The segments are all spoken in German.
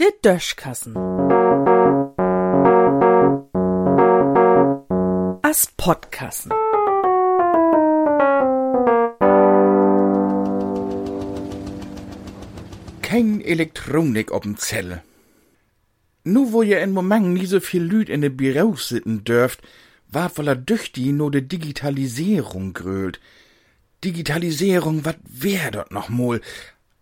Der Döschkassen. As Podkassen. Kein Elektronik ob'n Zelle. Nu wo ihr in Moment nie so viel Lüd in de Büros sitten dürft, war voller Düchti no de Digitalisierung grölt. Digitalisierung, wat wär dort noch mol?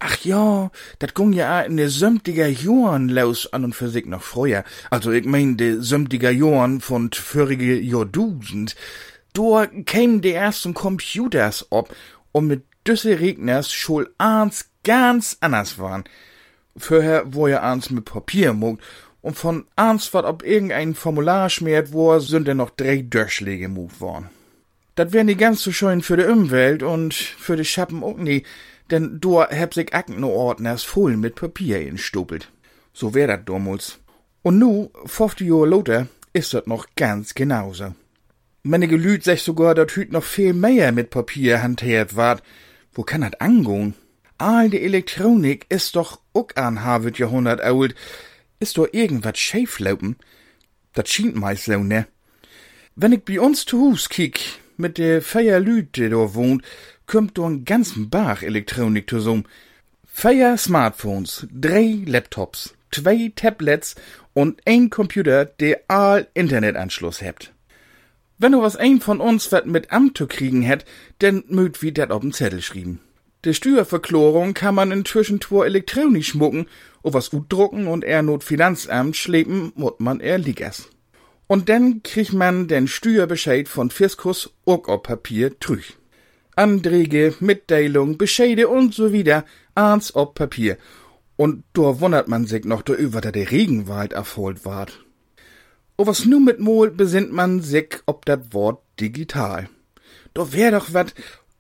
Ach ja, dat gung ja in de sömtiger Joren los an und für sich noch früher. Also ich mein de sömtiger Joren von vorige Jahrtausend. Da kämen de ersten Computers ob und mit düsse Regners schul eins ganz anders waren. Vorher wo ja eins mit Papier mogt und von eins wat ob irgendein Formular schmiert wo sind denn noch drei Durchschläge mut worden. Dat wär nie ganz so schön für de Umwelt und für de Schappen auch nie, denn do heb sich Aktenordners voll mit Papier instopelt. So wär dat damals. Und nu, 50 Jahre lauter, ist dat noch ganz genauso. Manche Lüd sech sogar, dat hüt noch viel mehr mit Papier hantiert ward. Wo kann dat angehen? All die Elektronik ist doch ook an Harvard Jahrhundert alt. Ist doch irgendwas schieflaufen? Dat schien meist so, ne? Wenn ich bei uns zu Hus kick, mit der Feier Lüd, die da wohnt, kommt do ein ganzen Bach Elektronik zusammen. Feier Smartphones, drei Laptops, zwei Tablets und ein Computer, der all Internetanschluss hebt. Wenn du was ein von uns wat mit Amt zu kriegen hätt, denn mögt wie dat auf'n Zettel schrieben. De Steuerverklärung kann man inzwischen twur elektronisch schmucken, o was gut drucken und er not Finanzamt schleppen, mut man er liegers. Und dann kriegt man den Steuerbescheid von Fiskus auch auf Papier trüch. Anträge, Mitteilung, Bescheide und so wieder, ans auf Papier. Und da wundert man sich noch darüber, dass der Regenwald erfolgt ward. O was nu mit Mol besinnt man sich ob dat Wort digital. Da wär doch wat,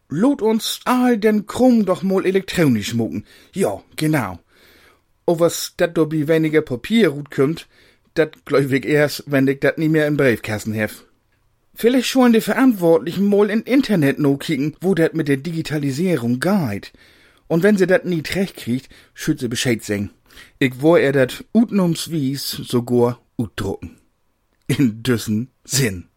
lot uns all den Krumm doch mal elektronisch mucken. Ja, genau. O was dat do bi weniger Papier gut kümmt, dat glaub ich erst, wenn ich dat nie mehr im Briefkasten hef. Vielleicht schon die Verantwortlichen mal in Internet no kicken, wo dat mit der Digitalisierung geht. Und wenn sie dat nie recht kriegt, schüt sie Bescheid sagen. Ich wo er dat utnumswies sogar utdrucken. In düssen Sinn.